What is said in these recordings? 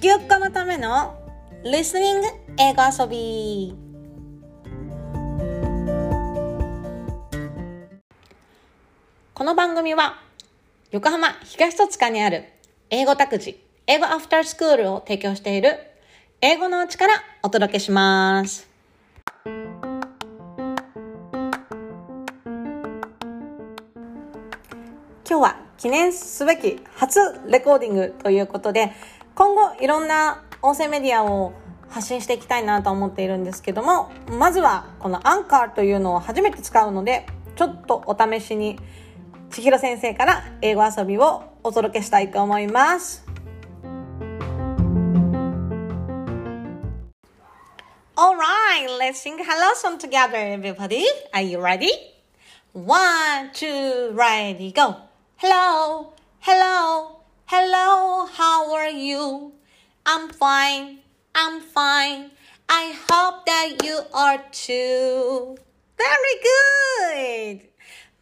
聞きっのための Listening 英語遊びこの番組は横浜東戸塚にある英語託児英語アフタースクールを提供している英語のうちからお届けします。今日は記念すべき初レコーディングということで、今後いろんな音声メディアを発信していきたいなと思っているんですけども、まずはこのアンカーというのを初めて使うので、ちょっとお試しに千尋先生から英語遊びをお届けしたいと思います。Alright, let's sing hello song together everybody. Are you ready? One, two, ready, go! Hello, hello, hello, how are you? I'm fine, I'm fine. I hope that you are too. Very good!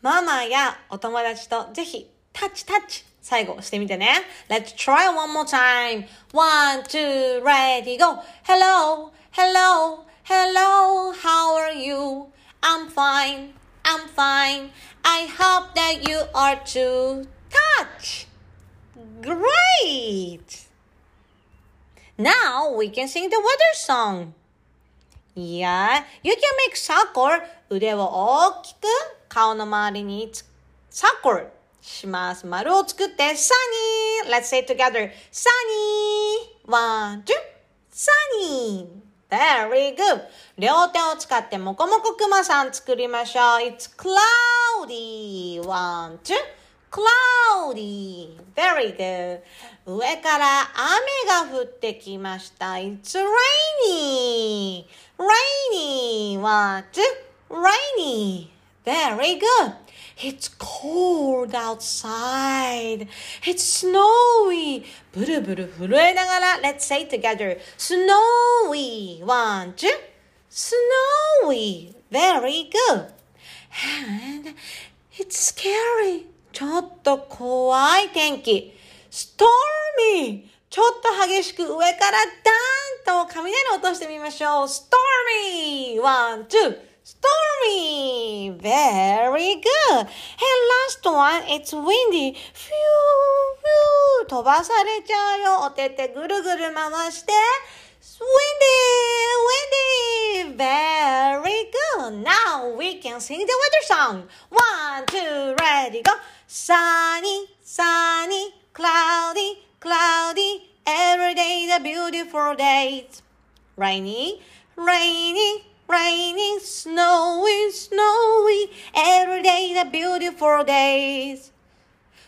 ママやお友達とぜひタッチタッチ最後してみてね。Let's try one more time. One, two, ready, go. Hello, hello, hello, how are you? I'm fine, I'm fine. I hope that you are too. Touch! Great! Now we can sing the weather song. Yeah, you can make circle 腕を大きく顔の周りに circle します。丸を作って sunny! Let's say it together. Sunny! One, two, sunny! Very good. 両手を使ってもこもこくまさん作りましょう。It's cloudy. One, two. Cloudy. Very good. 上から雨が降ってきました。It's rainy. Rainy. One, two. Rainy. Very good. It's cold outside. It's snowy. ブルブル震えながら Let's say together. Snowy. One, two. Snowy. Very good. And it's scary. ちょっと怖い天気。ストーリーちょっと激しく上からダーンと雷落としてみましょう。ストーリーワン、ツー、ストーリー !very good!Hey, last one, it's windy. フュー、フュー、飛ばされちゃうよ。お手手ぐるぐる回して。windy, windy, very Can sing the weather song. One, two, ready, go. Sunny, sunny, cloudy, cloudy. Every day is a beautiful day. Rainy, rainy, rainy, snowy, snowy, every day is a beautiful day.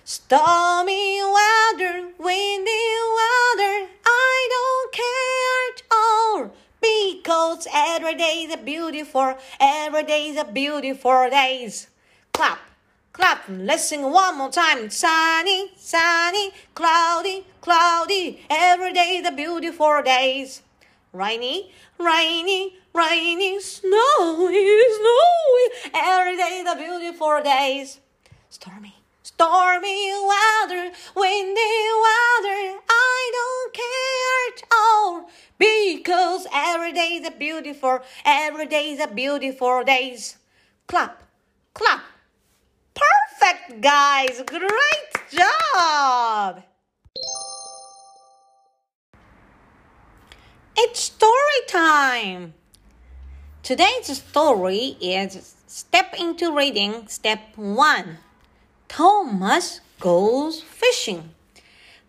Stormy weather, windy weather, I don't care at all. Because every day is a beautiful, every day is a beautiful days. Clap, clap, let's sing one more time. Sunny, sunny, cloudy, cloudy, every day is a beautiful days. Rainy, rainy, rainy, snowy, snowy. Every day is a beautiful days. Stormy, stormy weather, windy weather. I don't care at all because every day is a beautiful, every day is a beautiful days. Clap, clap. Perfect, guys. Great job. It's story time! Today's story is Step into Reading Step 1 Thomas Goes Fishing,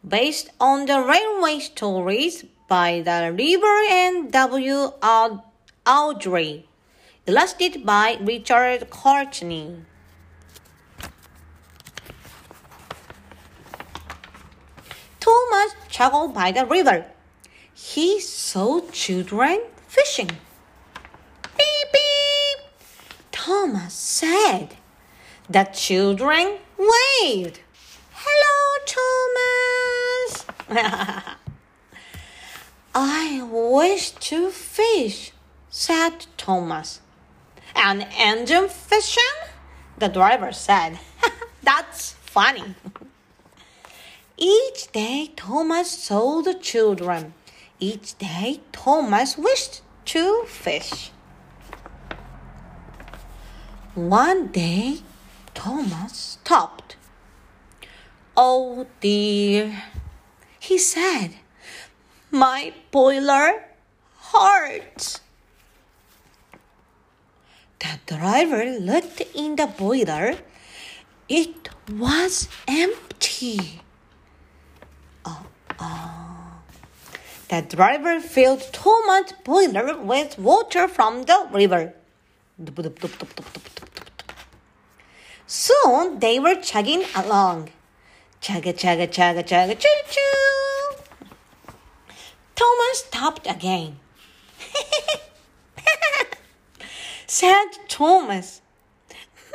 based on the railway stories by the River and W. Audrey, illustrated by Richard Courtney. Thomas traveled by the river he saw children fishing. Beep, beep. Thomas said. The children waved. Hello, Thomas. I wish to fish, said Thomas. An engine fishing? The driver said. That's funny. Each day Thomas saw the children. Each day Thomas wished to fish. One day Thomas stopped. Oh dear, he said, my boiler hurts. The driver looked in the boiler. It was empty. Oh, oh. The driver filled Thomas' boiler with water from the river. Soon they were chugging along. Chugga, chugga, chugga, chugga, choo choo. Thomas stopped again. Said Thomas,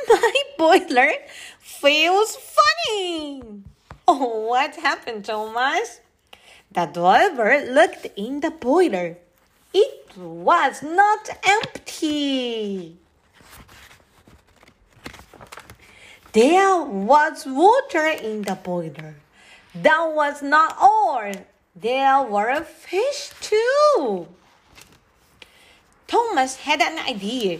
My boiler feels funny. Oh, what happened, Thomas? The driver looked in the boiler. It was not empty. There was water in the boiler. That was not all. There were fish too. Thomas had an idea.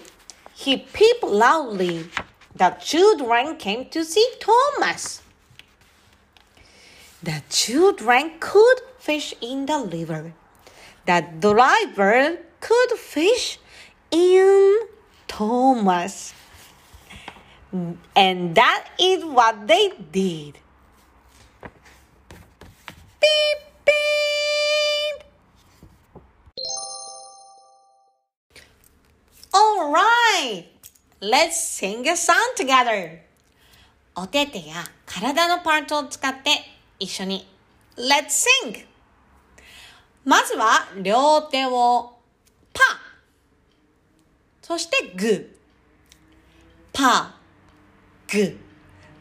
He peeped loudly. The children came to see Thomas. The children could fish in the river. The driver could fish in Thomas. And that is what they did. Beep. Right, let's sing a song together. お手手や体のパートを使って一緒に Let's sing! まずは両手をパーそしてグーパーグー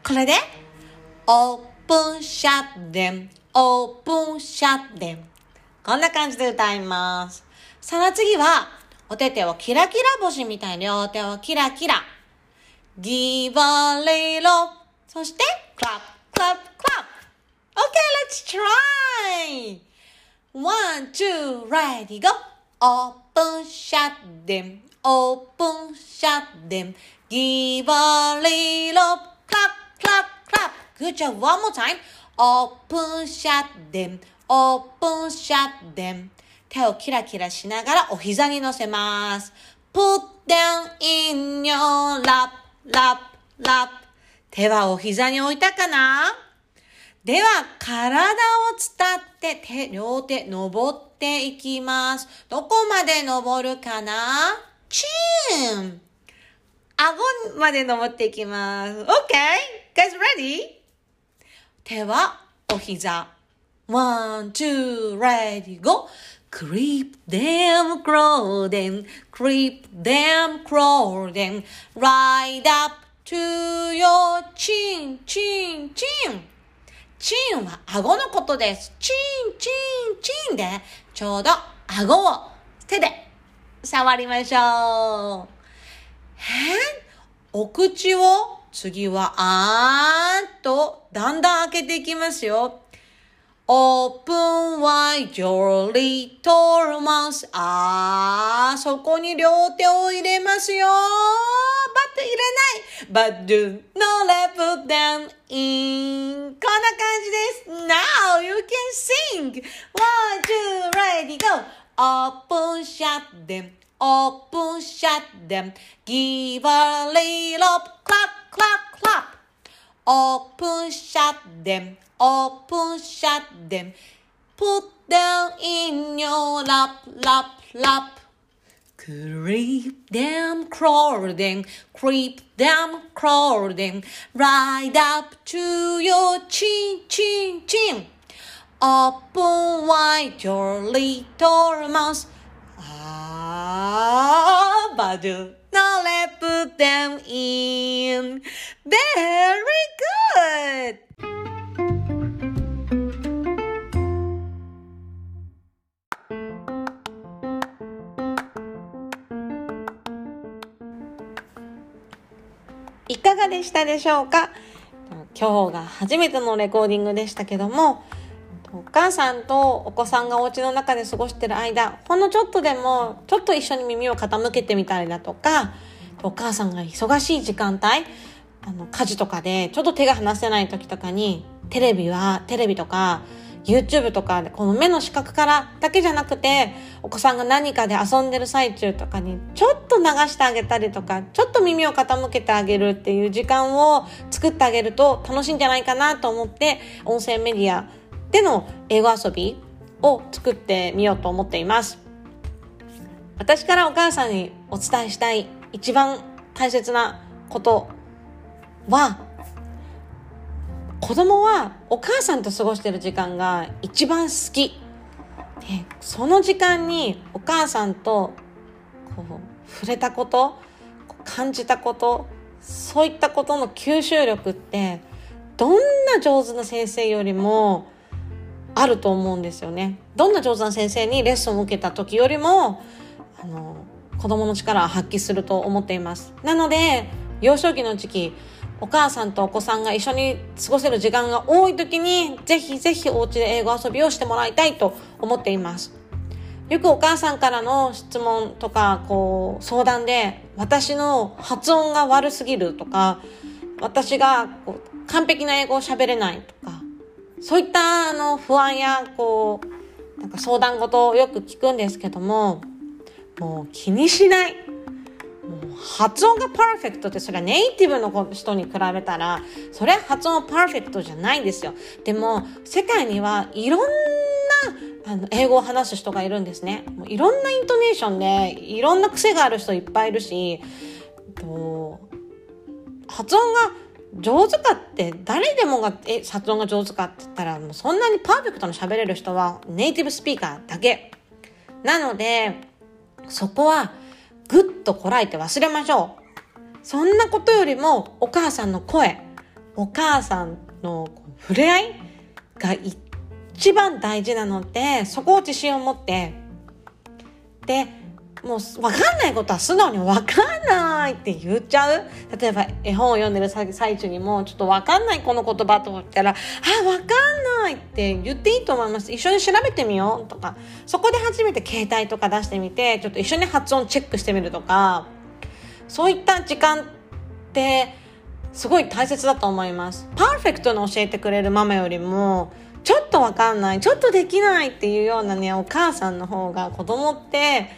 これで Open shut them Open shut them こんな感じで歌いますその次はお手手をキラキラ星みたいに両手をキラキラ Give a little そして clap clap clap Okay, let's try. One, two, ready, go. Open, shut them. Open, shut them. Give a little clap, clap, clap. Good job. One more time. Open, shut them. Open, shut them. 手をキラキラしながらお膝に乗せます。Put down in your lap, lap, lap. 手はお膝に置いたかな？では、体を伝って手、両手、登っていきます。どこまで登るかな？チーン顎まで登っていきます。OK? Guys ready? 手はお膝。One, two, ready, go! Creep them, crawl them, creep them, crawl them, right up to your chin, chin, chin. チンは顎のことです。チン、チン、チンで、ちょうど顎を手で触りましょう。へお口を次はあーんとだんだん開けていきますよ。Open wide your little mouth. あー、そこに両手を入れますよ。But 入れない。But do not let put them in. こんな感じです。Now you can sing. One, two, ready, go. Open, shut them. Open, shut them. Give a little clap, clap, clap. Open, shut them. Open, shut them. Put them in your lap, lap, lap. Creep them, crawl them, creep them, crawl them, right up to your chin, chin, chin. Open wide your little mouth. Ah, but do not let put them in. Very good. したでしょうか？今日が初めてのレコーディングでしたけども、お母さんとお子さんがお家の中で過ごしてる間、ほんのちょっとでも、ちょっと一緒に耳を傾けてみたりだとか、お母さんが忙しい時間帯、あの、家事とかで、ちょっと手が離せない時とかに、テレビは、テレビとか、YouTube とかで、この目の視覚からだけじゃなくて、お子さんが何かで遊んでる最中とかに、ちょっと流してあげたりとか、ちょっと耳を傾けてあげるっていう時間を作ってあげると楽しいんじゃないかなと思って、音声メディアでの英語遊びを作ってみようと思っています。私からお母さんにお伝えしたい一番大切なことは、子供はお母さんと過ごしてる時間が一番好き。で、その時間にお母さんとこう触れたこと、感じたこと、そういったことの吸収力ってどんな上手な先生よりもあると思うんですよね。どんな上手な先生にレッスンを受けた時よりも、あの、子供の力を発揮すると思っています。なので、幼少期の時期、お母さんとお子さんが一緒に過ごせる時間が多い時に、ぜひぜひお家で英語遊びをしてもらいたいと思っています。よくお母さんからの質問とか、こう、相談で、私の発音が悪すぎるとか、私がこう完璧な英語を喋れないとか、そういったあの不安やこう、なんか相談事をよく聞くんですけども、もう気にしない。発音がパーフェクトってそれはネイティブの人に比べたら、それは発音パーフェクトじゃないんですよ。でも、世界にはいろんなあの英語を話す人がいるんですね。もういろんなイントネーションで、いろんな癖がある人いっぱいいるし、発音が上手かって誰でもがえ発音が上手かって言ったらもうそんなにパーフェクトに喋れる人はネイティブスピーカーだけなのでそこはぐっとこらえて忘れましょう。そんなことよりもお母さんの声お母さんの触れ合いが一番大事なのでそこを自信を持って。でもう分かんないことは素直に分かんないって言っちゃう？例えば絵本を読んでる最中にもちょっと分かんないこの言葉と思ったらあ分かんないって言っていいと思います。一緒に調べてみようとか。そこで初めて携帯とか出してみてちょっと一緒に発音チェックしてみるとか。そういった時間ってすごい大切だと思います。パーフェクトに教えてくれるママよりもちょっとわかんないちょっとできないっていうようなねお母さんの方が子供って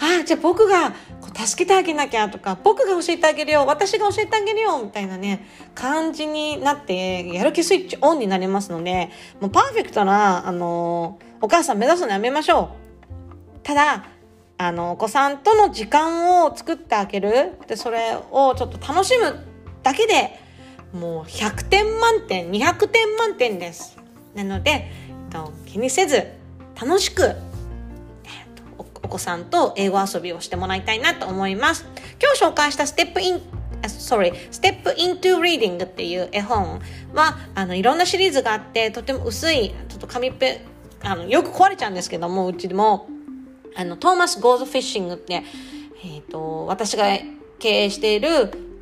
あ、じゃあ僕がこう助けてあげなきゃとか、僕が教えてあげるよ、私が教えてあげるよ、みたいなね、感じになって、やる気スイッチオンになりますので、もうパーフェクトな、あの、お母さん目指すのやめましょう。ただ、あの、お子さんとの時間を作ってあげる。で、それをちょっと楽しむだけで、もう100点満点、200点満点です。なので、えっと気にせず、楽しくお子さんと英語遊びをしてもらいたいなと思います。今日紹介したステップイン sorry, Step into Reading っていう絵本は、あの、いろんなシリーズがあって、とても薄い、ちょっと紙ペ、あの、よく壊れちゃうんですけども、うちでも、あの、 Thomas Goes Fishing って、えっ、ー、と、私が経営している、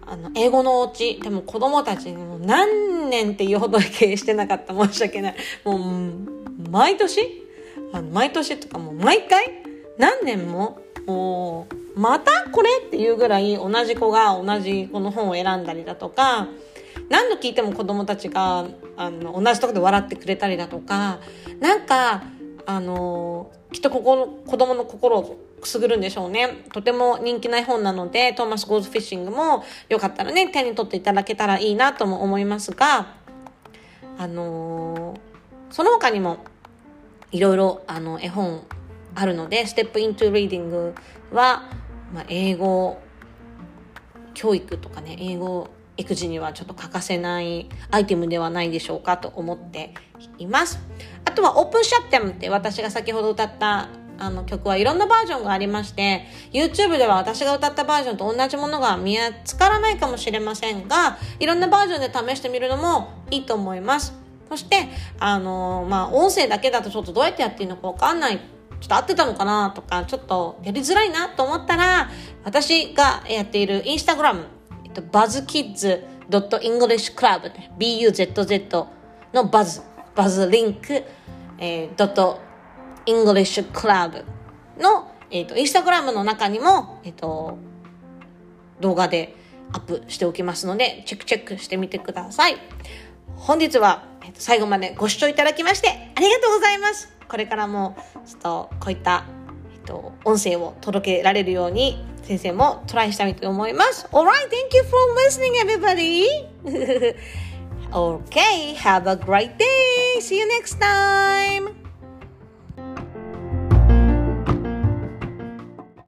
あの、英語のお家、でも子供たちにも何年っていうほど経営してなかった。申し訳ない。もう、毎年あの毎年とかもう毎回何年ももうまたこれ？っていうぐらい同じ子が同じこの本を選んだりだとか何度聞いても子供たちがあの同じとこで笑ってくれたりだとかなんかあのきっとここの子供の心をくすぐるんでしょうね。とても人気な絵本なので、 Thomas Goes Fishing もよかったらね、手に取っていただけたらいいなとも思いますが、あの、その他にもいろいろあの絵本あるので、 Step into Reading は、まあ、英語教育とかね、英語育児にはちょっと欠かせないアイテムではないでしょうかと思っています。あとは Open Shut Them って私が先ほど歌ったあの曲はいろんなバージョンがありまして、YouTube では私が歌ったバージョンと同じものが見つからないかもしれませんが、いろんなバージョンで試してみるのもいいと思います。そして、あのまあ、音声だけだとちょっとどうやってやっていいのかわかんないちょっと合ってたのかなとか、ちょっとやりづらいなと思ったら、私がやっているインスタグラム、えっと、 Buzz Kids dot English Club BUZZ のバズ、バズリンク、えー、 dot English Clubの、えっ、ー、と、インスタグラムの中にも、えっ、ー、と、動画でアップしておきますので、チェックチェックしてみてください。本日は、えっ、と、最後までご視聴いただきましてありがとうございます。これからも、ちょっと、こういった、えっ、と、音声を届けられるように、先生もトライしたいと思います。Alright, thank you for listening, everybody! okay, have a great day! See you next time!